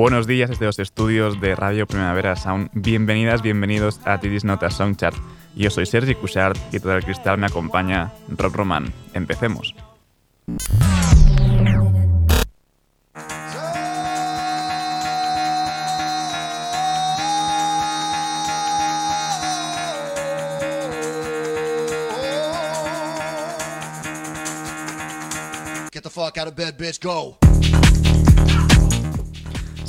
Buenos días desde los estudios de Radio Primavera Sound. Bienvenidas, bienvenidos a Tidis Nota Soundchart. Yo soy Sergi Cushart y todo el cristal me acompaña Rob Roman. Empecemos. Get the fuck out of bed, bitch, go.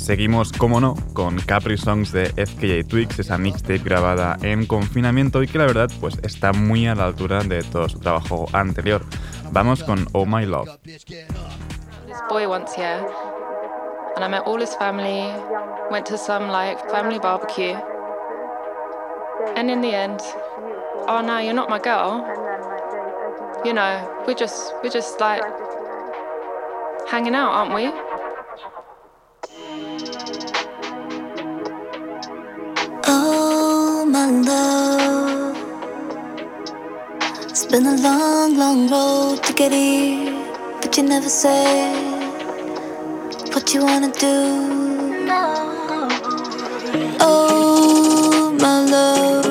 Seguimos, como no, con Capri Songs de FKJ Twigs, esa mixtape grabada en confinamiento y que la verdad pues está muy a la altura de todo su trabajo anterior. Vamos con Oh My Love. This boy once here, and I met all his family, went to some like family barbecue, and in the end, oh no, you're not my girl. You know, we're just we're just like hanging out, aren't we? Been a long, long road to get here, but you never said what you wanna do. Oh, my love.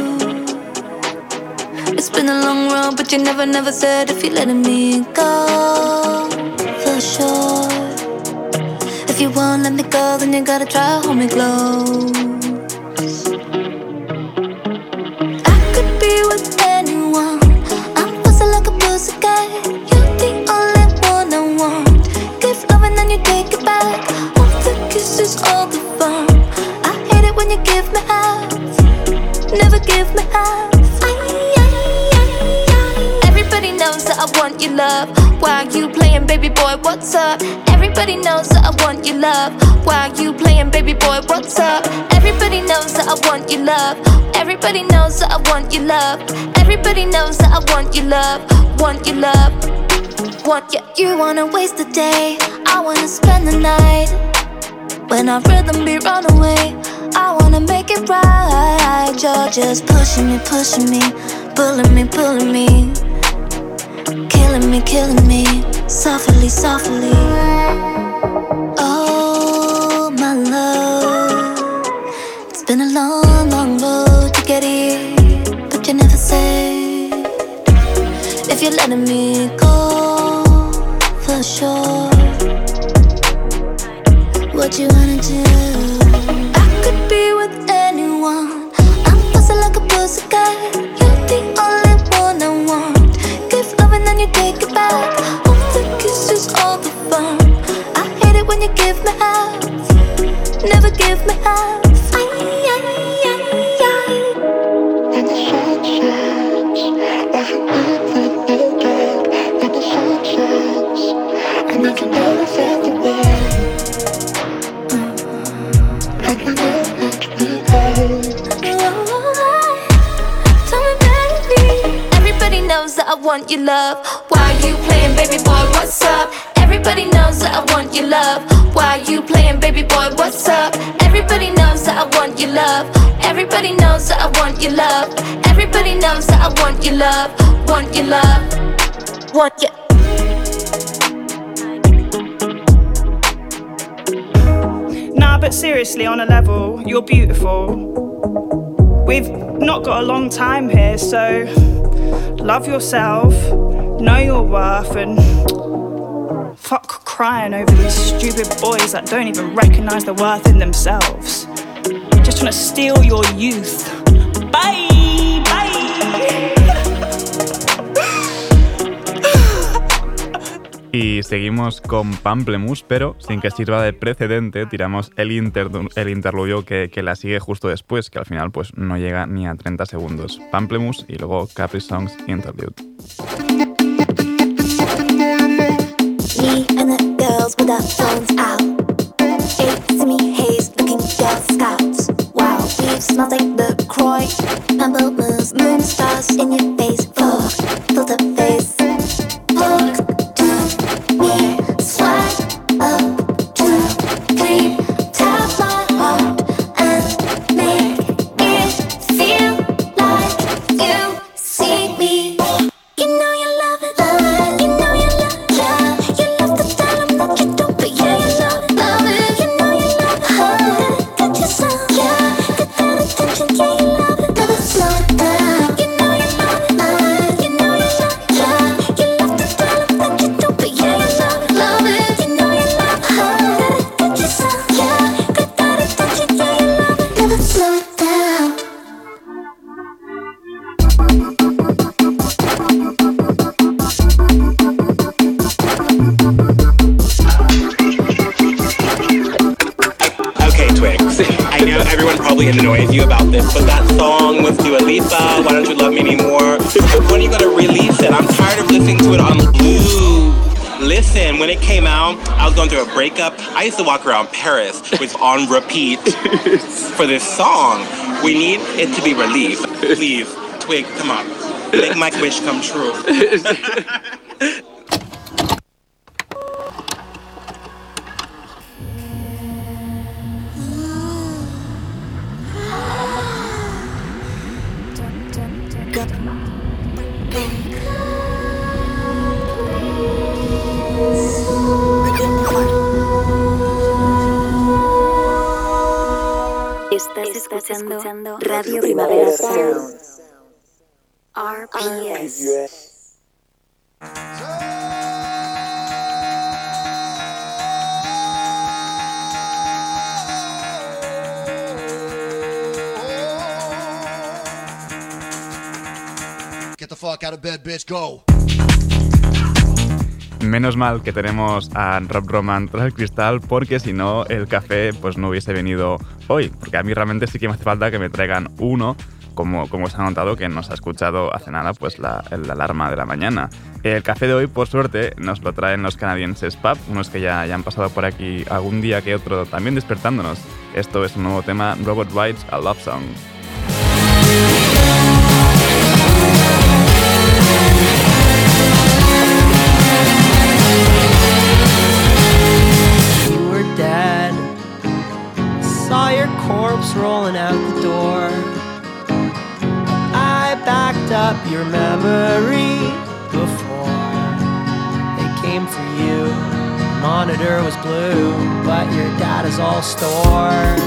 It's been a long road, but you never, never said if you're letting me go for sure. If you won't let me go, then you gotta try hold me close. Baby boy? What's up? Everybody knows that I want your love. Why you playing, baby boy? What's up? Everybody knows that I want your love. Everybody knows that I want your love. Everybody knows that I want your love. Want your love. Want you. You wanna waste the day. I wanna spend the night. When our rhythm be run away, I wanna make it right. You're just pushing me, pushing me, pulling me, pulling me killing me, killing me, softly, softly. Oh, my love, it's been a long, long road to get here, but you never said if you're letting me go for sure. What you wanna do? Seriously, on a level, you're beautiful. We've not got a long time here, so love yourself, know your worth, and fuck crying over these stupid boys that don't even recognize the worth in themselves. Just trying to steal your youth. Y seguimos con Pamplemousse, pero sin que sirva de precedente, tiramos el, el interludio que, que, la sigue justo después, que al final pues no llega ni a 30 segundos. Pamplemousse y luego Capri Songs Interlude. Me and the girls with our phones out. Eight semi haze looking girl scouts. Wow, we smell like the in your face. I used to walk around Paris with on repeat for this song. We need it to be relief. Please, Twig, come on. Make my wish come true. bitch, go. Menos mal que tenemos a Rob Roman tras el cristal, porque si no, el café pues no hubiese venido hoy. Porque a mí realmente sí que me hace falta que me traigan uno, como, como os ha notado que nos ha escuchado hace nada pues la, alarma de la mañana. El café de hoy, por suerte, nos lo traen los canadienses Pub, unos que ya, ya han pasado por aquí algún día que otro, también despertándonos. Esto es un nuevo tema, Robot Rides a Love Song. Corpse rolling out the door. I backed up your memory before they came for you. Monitor was blue, but your data's all stored.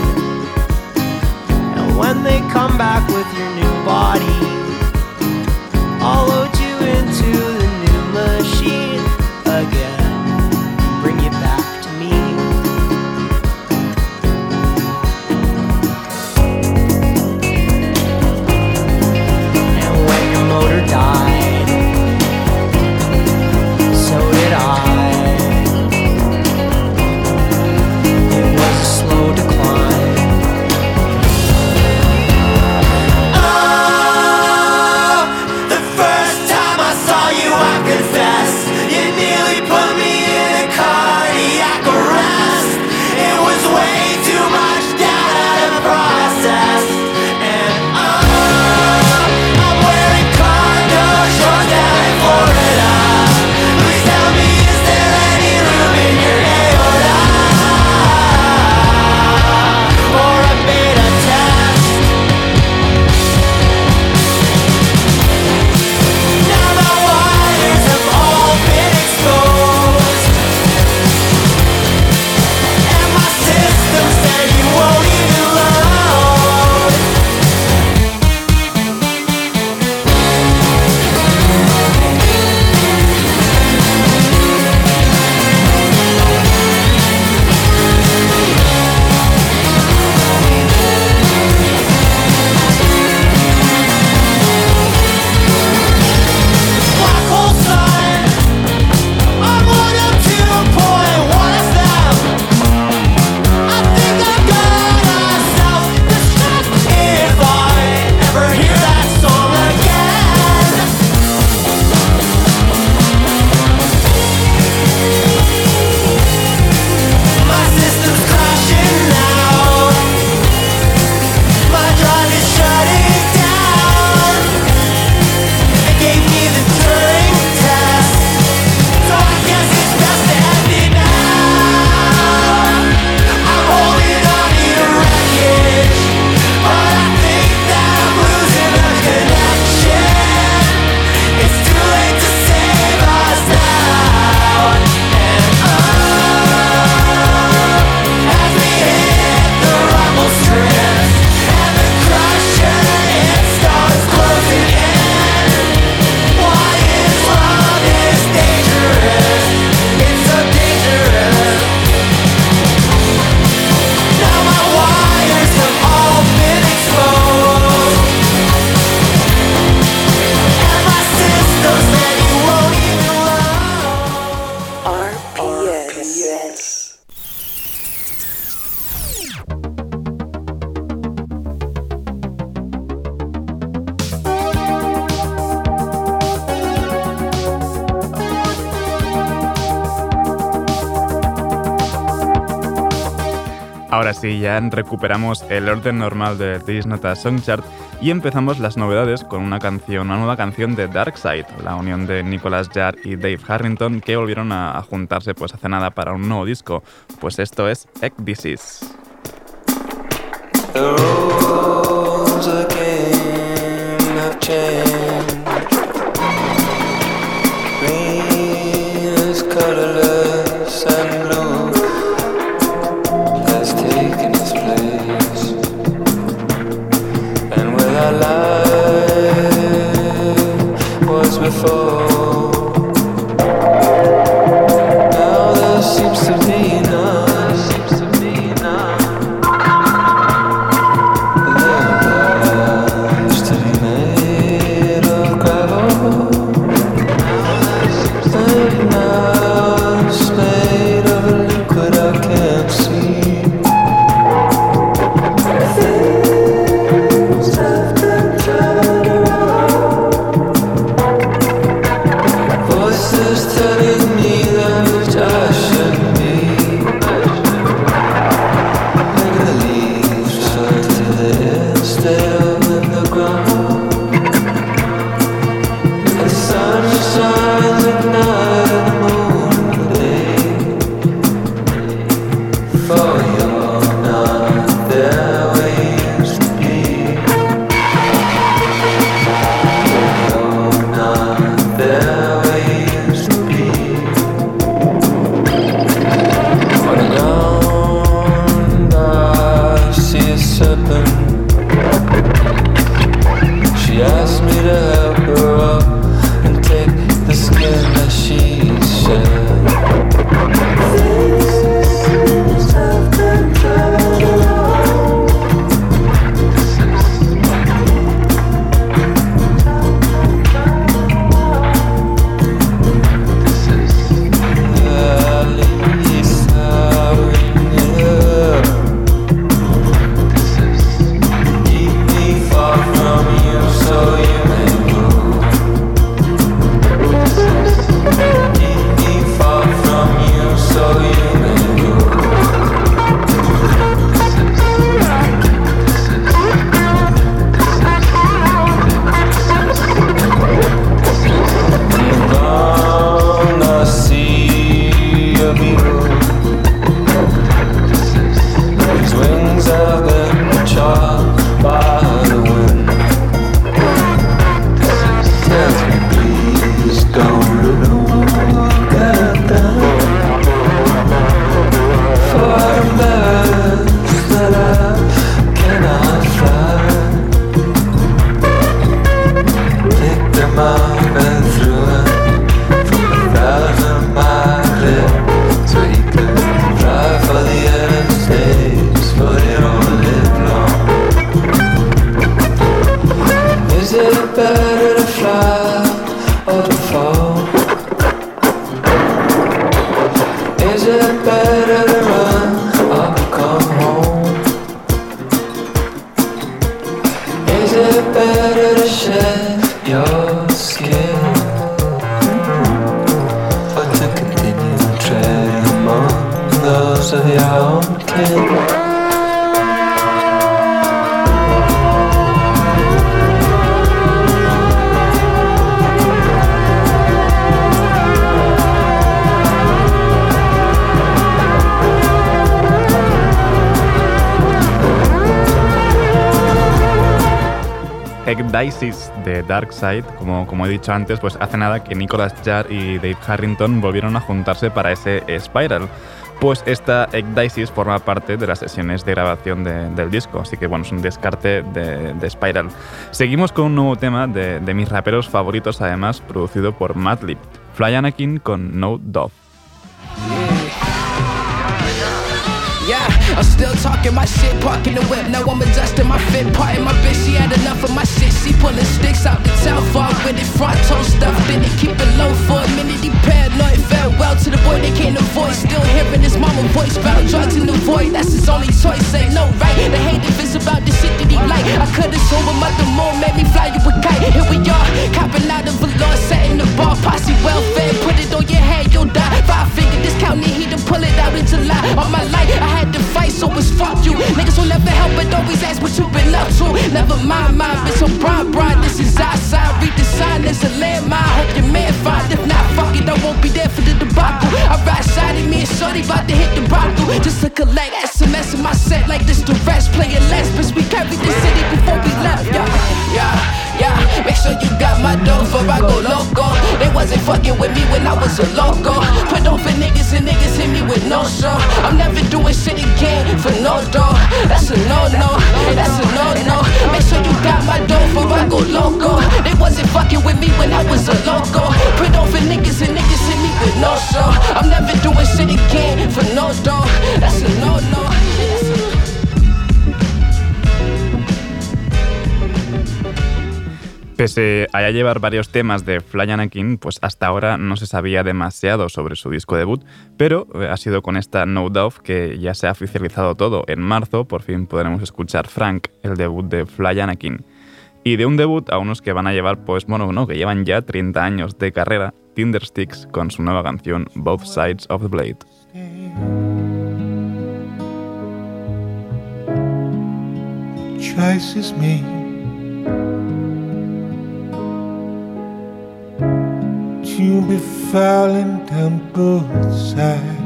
And when they come back with your new body, I'll load you into the new machine Ahora sí, ya recuperamos el orden normal de This Nota Song Chart y empezamos las novedades con una canción, una nueva canción de Darkside, la unión de Nicholas Jarre y Dave Harrington que volvieron a, juntarse pues hace nada para un nuevo disco. Pues esto es Egg Disease. it better to shed your skin Or to continue to treading among those of your own kin? Dices de Darkseid, como, como he dicho antes, pues hace nada que Nicolas Jarre y Dave Harrington volvieron a juntarse para ese Spiral. Pues esta Dices forma parte de las sesiones de grabación del disco, así que bueno, es un descarte de, Spiral. Seguimos con un nuevo tema de, de mis raperos favoritos, además producido por Madlib, Fly Anakin con No Dove. I'm still talking my shit, parking the whip. Now I'm adjusting my fit, parting my bitch. She had enough of my shit. She pulling sticks out the town, far with it. Front toe stuff in it, keep it low for a minute. He paranoid, farewell to the boy they can't avoid. Still hearing his mama voice, found drugs in the void. That's his only choice. Say no, right? The hate if it's about the shit that he like. I could've sold him up the made me fly you a kite. Here we are, copping out of law, setting the bar. Posse welfare, put it on your head, you'll die. Five figure discount, need he to pull it out in July. All my life, I had to fight, so it's fuck you. Niggas will never help but always ask what you been up to. Never mind, my bitch, I'm bright, bright. This is outside. Read the sign, there's a landmine. Hope your man find. If not, fuck it, I won't be there for the debacle. I ride side of me and shorty about to hit the brothel. Just to collect SMS in my set like this. The rest playing less, bitch. We carried the city before we left. Yeah, yeah. Yeah, make sure you got my dough before I go loco. They wasn't fucking with me when I was a loco. Put on for niggas and niggas hit me with no show. Shit again for no dough. That's a no no, that's a no no. Make sure you got my dough before I go loco. They wasn't fucking with me when I was a loco. Put on for niggas and niggas hit me with no show. I'm never doing shit again for no dough. That's a no no. Pese a llevar varios temas de Fly Anakin, pues hasta ahora no se sabía demasiado sobre su disco debut, pero eh, ha sido con esta No Doubt que ya se ha oficializado todo. En marzo por fin podremos escuchar Frank, el debut de Fly Anakin. Y de un debut a unos que van a llevar, pues bueno, no, que llevan ya 30 años de carrera, Tindersticks con su nueva canción Both Sides of the Blade. To be falling down both sides.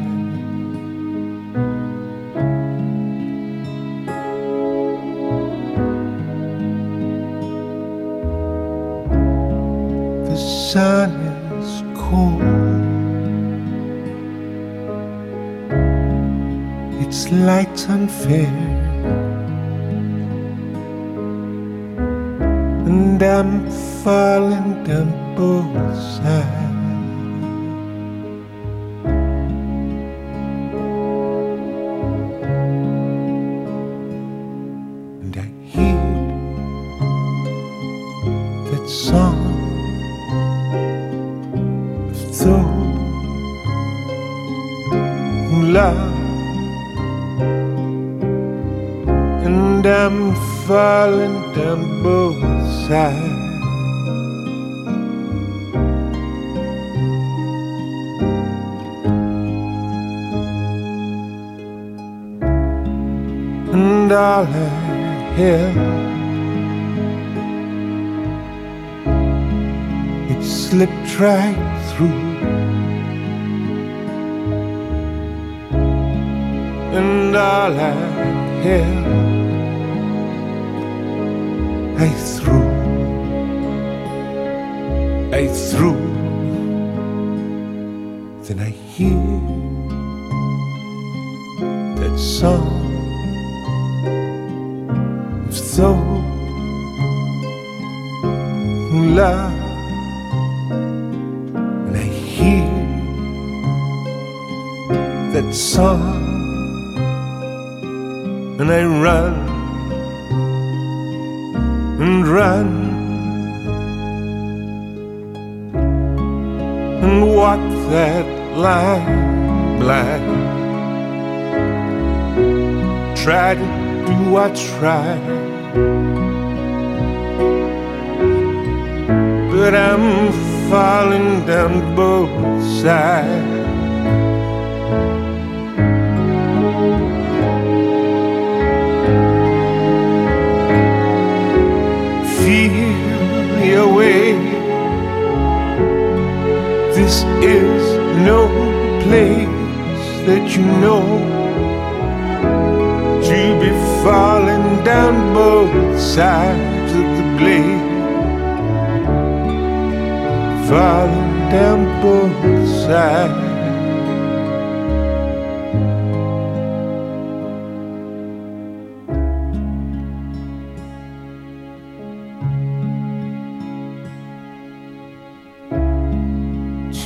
The sun is cold. Its light's unfair. and I'm falling down ouça. Dollar Hill. It slipped right through and Dollar Hill. I threw, I threw.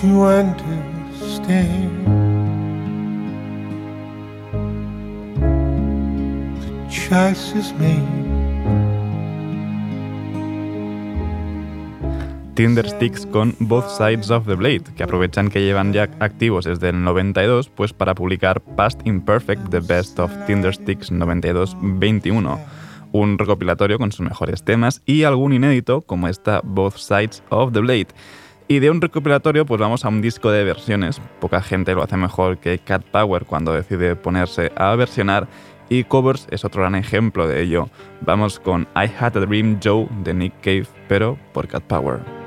Understand the choices made. Tindersticks con Both Sides of the Blade, que aprovechan que llevan ya activos desde el 92 pues para publicar Past Imperfect, The Best of Tindersticks 92-21, un recopilatorio con sus mejores temas y algún inédito como esta Both Sides of the Blade. Y de un recopilatorio pues vamos a un disco de versiones, poca gente lo hace mejor que Cat Power cuando decide ponerse a versionar y covers es otro gran ejemplo de ello. Vamos con I Had a Dream Joe de Nick Cave, pero por Cat Power.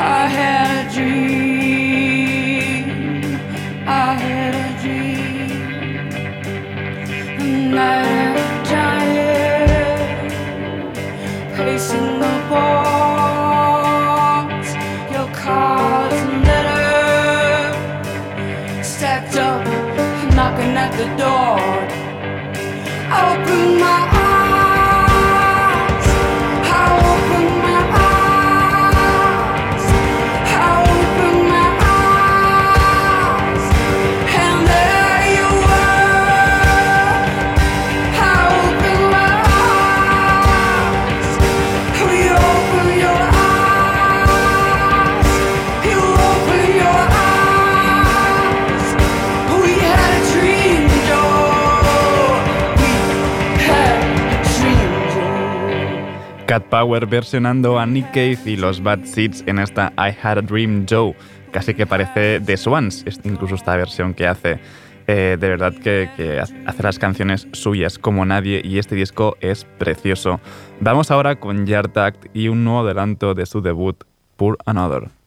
I had a dream. I had a dream. And that giant pacing the walls, your cards and letters stacked up, knocking at the door. Power versionando a Nick Cave y los Bad Seeds en esta I Had a Dream Joe. Casi que parece The Swans, incluso esta versión que hace. Eh, de verdad que, que, hace las canciones suyas como nadie y este disco es precioso. Vamos ahora con Yard Act y un nuevo adelanto de su debut, Pour Another.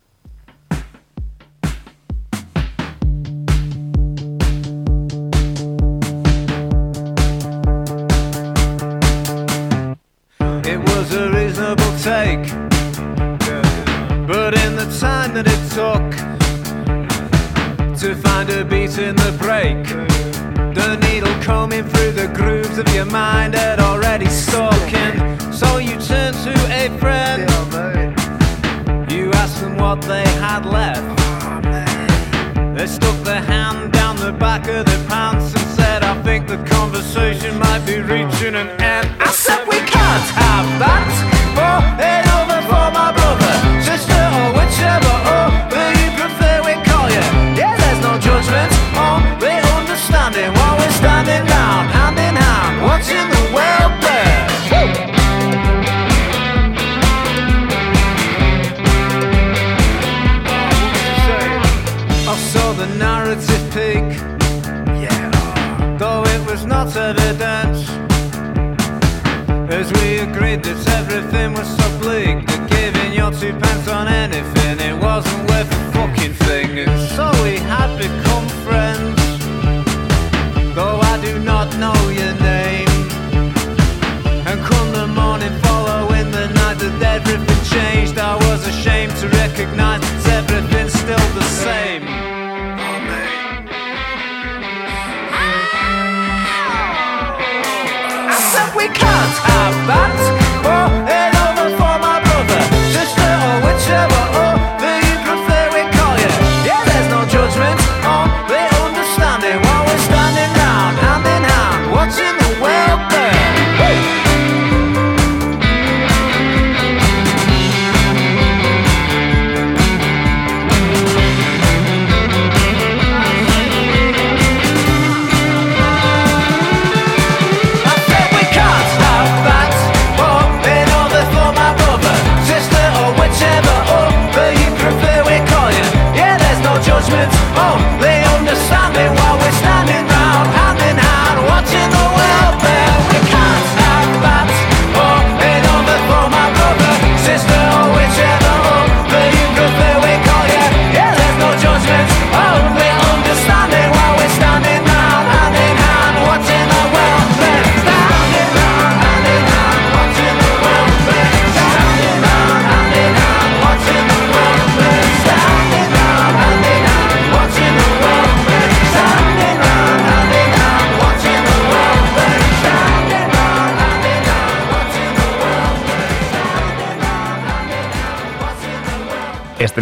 Back of their pants and said, I think the conversation might be reaching an end. I said we can't have that. As we agreed that everything was so bleak that giving your two pence on anything it wasn't worth a fucking thing. And so we had become friends. Though I do not know your name. And come the morning following the night that everything changed, I was ashamed to recognize we can't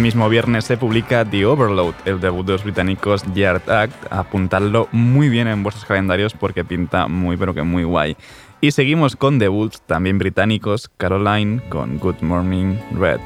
Este mismo viernes se publica The Overload, el debut de los británicos Yard Act. Apuntadlo muy bien en vuestros calendarios porque pinta muy pero que muy guay. Y seguimos con debuts también británicos, Caroline con Good Morning Red.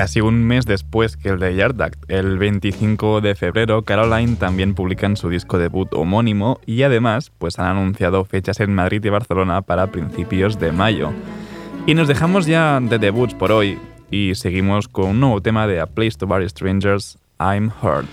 Casi un mes después que el de Yard Act, el 25 de febrero, Caroline también publican su disco debut homónimo y además pues han anunciado fechas en Madrid y Barcelona para principios de mayo. Y nos dejamos ya de debuts por hoy y seguimos con un nuevo tema de A Place to Bury Strangers, I'm Hurt.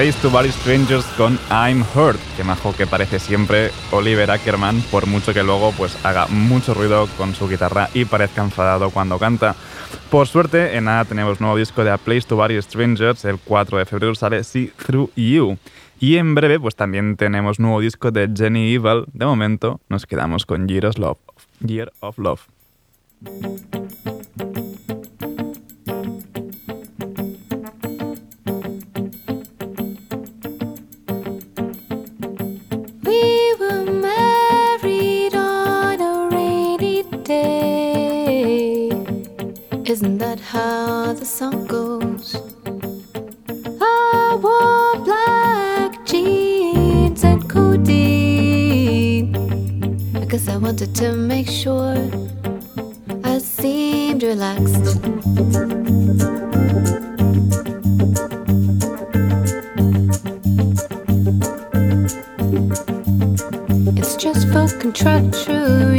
Place to Bury Strangers con I'm Hurt, que majo que parece siempre Oliver Ackerman, por mucho que luego pues haga mucho ruido con su guitarra y parezca enfadado cuando canta. Por suerte, en nada tenemos nuevo disco de A Place to Bury Strangers, el 4 de febrero sale See Through You. Y en breve, pues también tenemos nuevo disco de Jenny Evil. De momento, nos quedamos con. Year of Love. How the song goes? I wore black jeans and codeine. Guess I wanted to make sure I seemed relaxed. It's just for contractual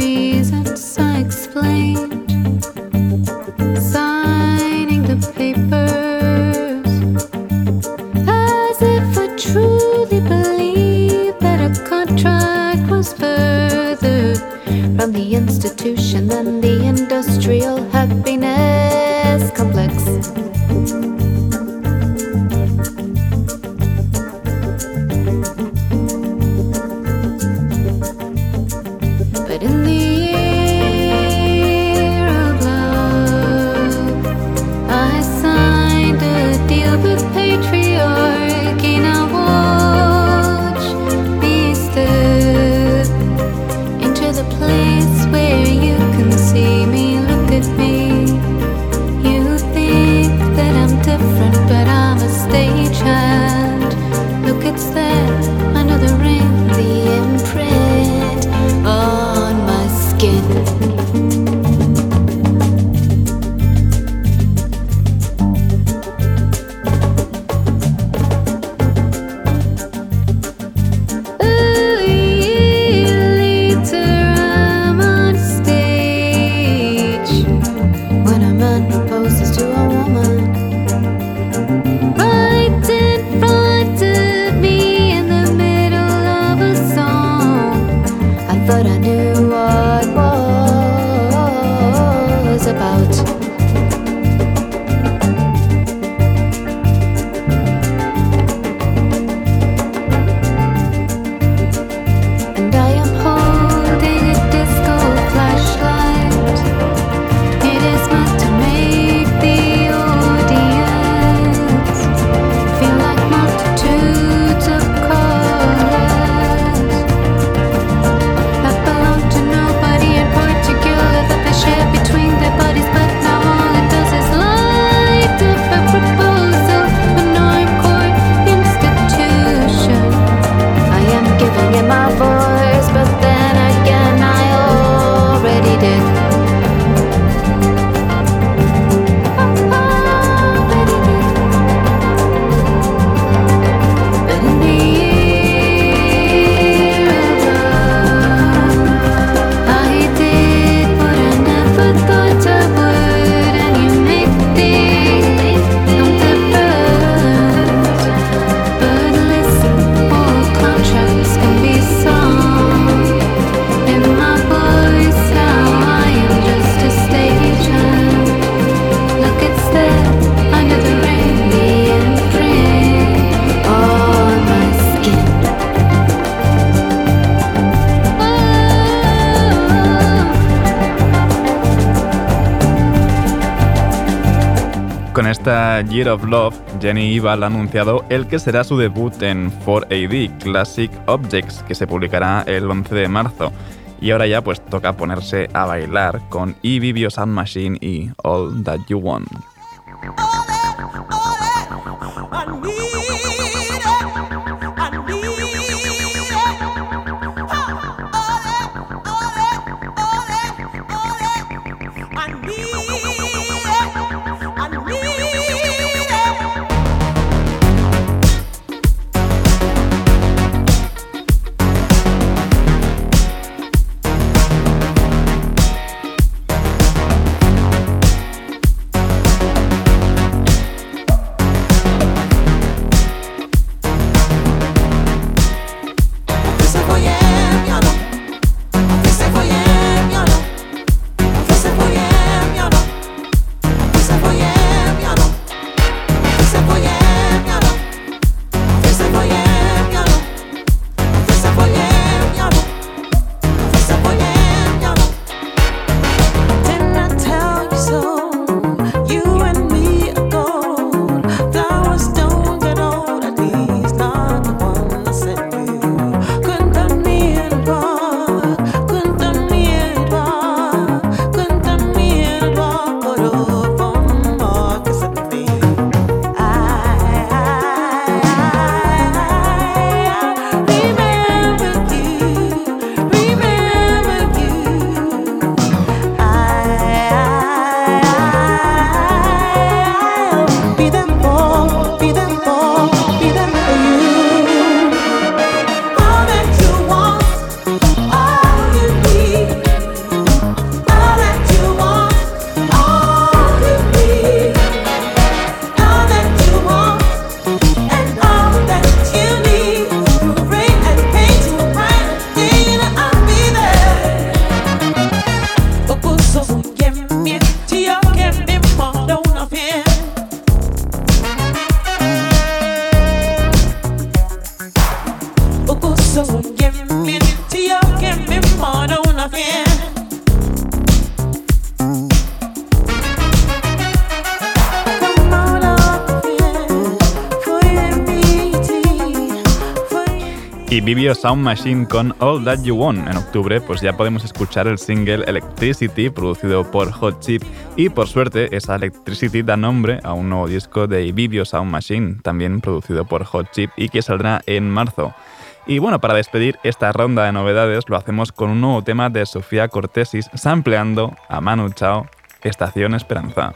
Of Love, Jenny Ival ha anunciado el que será su debut en 4AD Classic Objects, que se publicará el 11 de marzo. Y ahora ya pues toca ponerse a bailar con E-Vivio Sound Machine y All That You Want. Vivio Sound Machine con All That You Want. En octubre pues ya podemos escuchar el single Electricity producido por Hot Chip y por suerte esa Electricity da nombre a un nuevo disco de Vivio Sound Machine, también producido por Hot Chip y que saldrá en marzo. Y bueno, para despedir esta ronda de novedades lo hacemos con un nuevo tema de Sofía Cortesis sampleando a Manu Chao, Estación Esperanza.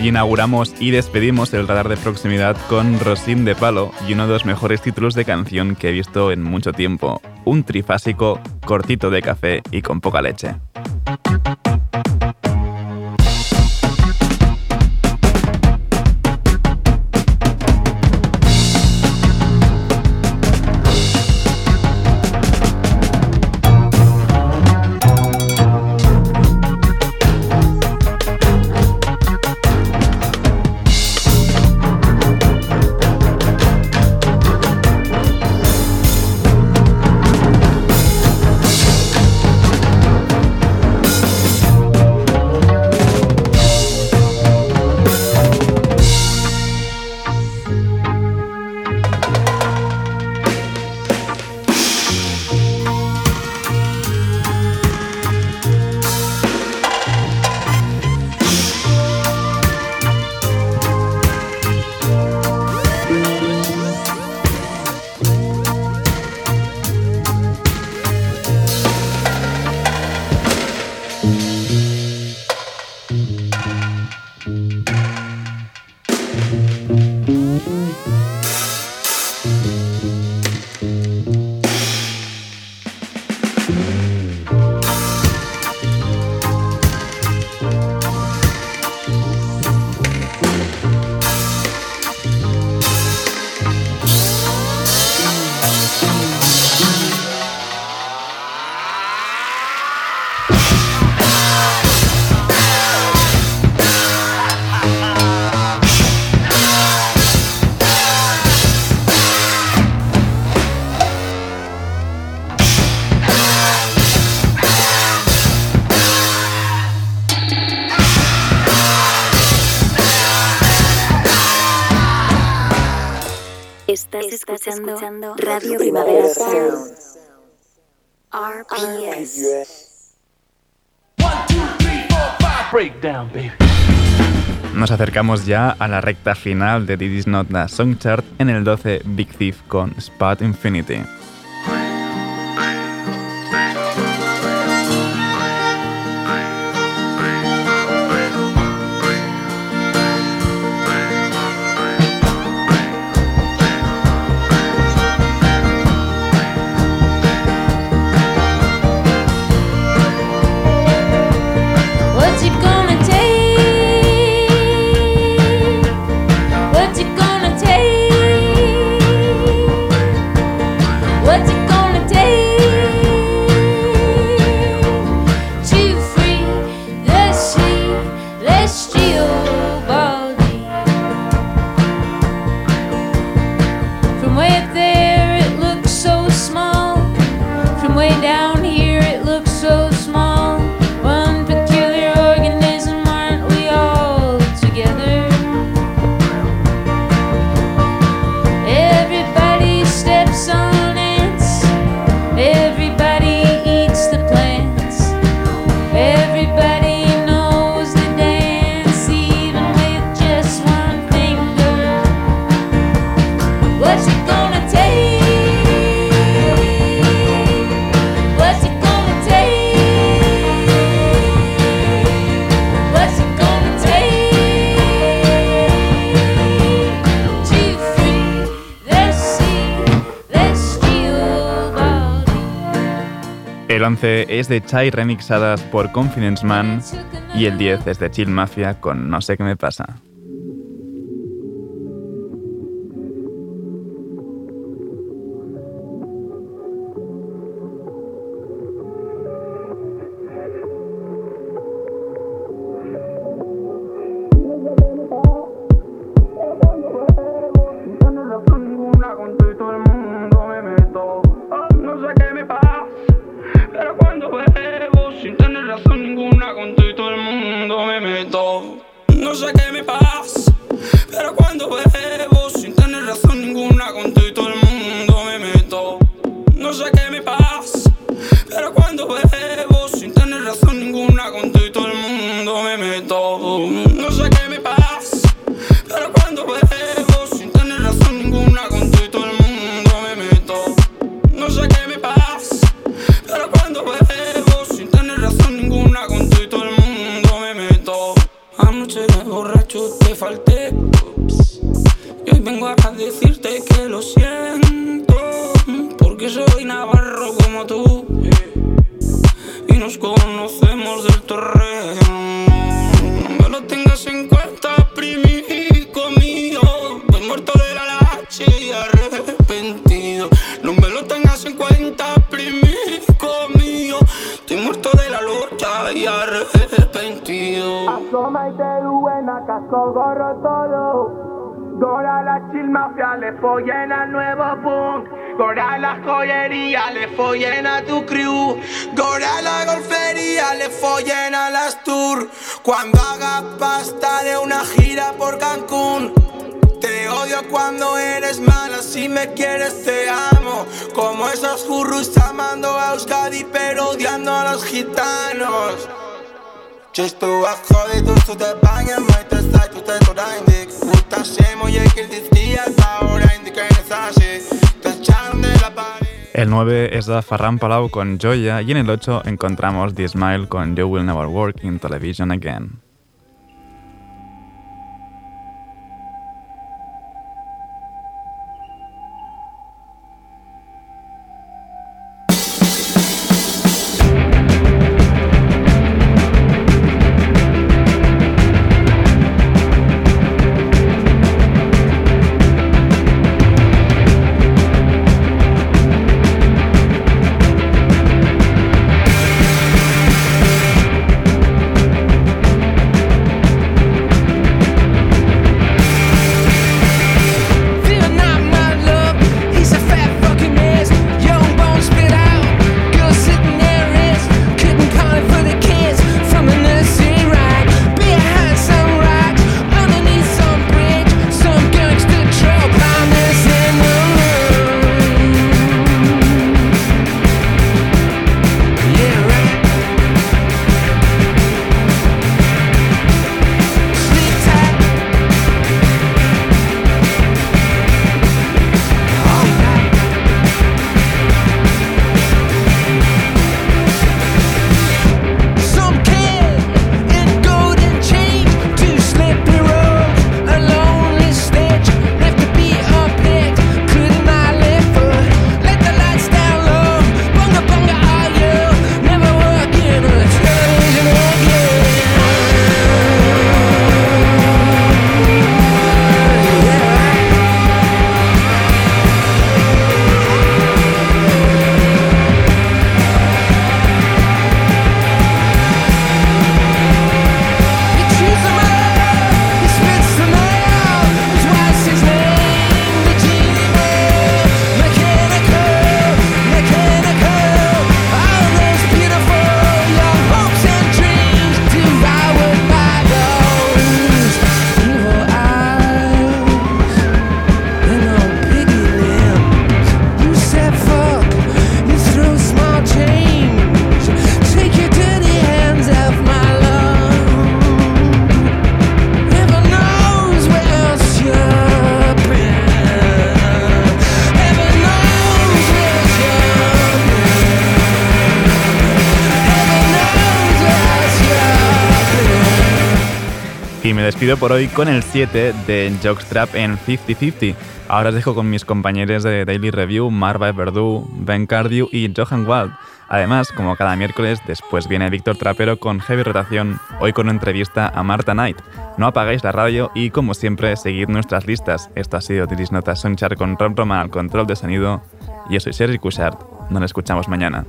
Hoy inauguramos y despedimos el radar de proximidad con Rosin de Palo y uno de los mejores títulos de canción que he visto en mucho tiempo. Un trifásico, cortito de café y con poca leche. Escuchando Radio Primavera Sound. RPS. Breakdown, baby. Nos acercamos ya a la recta final de This Is Not the Song Chart en el 12 Big Thief con Spot Infinity. 11 es de Chai remixadas por Confidence Man y el 10 es de Chill Mafia con No sé qué me pasa. I got le follen al nuevo punk. Gora la joyería, le follen a tu crew. Gora la golfería, le follen a las tour. Cuando haga pasta de una gira por Cancún. Te odio cuando eres mala, si me quieres te amo. Como esos jurros amando a Euskadi, pero odiando a los gitanos. Just to a chodit už tu te bangem, maj te stać tu El 9 es de Ferran Palau con Joya y en el 8 encontramos The Smile con You Will Never Work in Television Again. Despido por hoy con el 7 de Jockstrap en 50-50. Ahora os dejo con mis compañeros de Daily Review, Marva Verdú, Ben Cardew y Johan Wald. Además, como cada miércoles, después viene Víctor Trapero con Heavy Rotación, hoy con una entrevista a Marta Knight. No apagáis la radio y, como siempre, seguid nuestras listas. Esto ha sido Tiris Notas Sonchar con Rob Roman al control de sonido. Yo soy Sergi Cushart. Nos escuchamos mañana.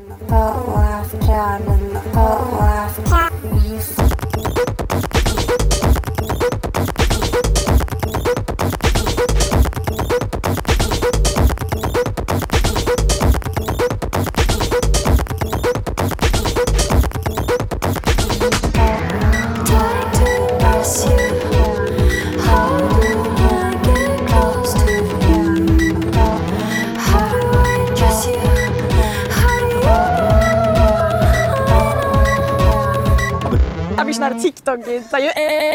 Are you AAA?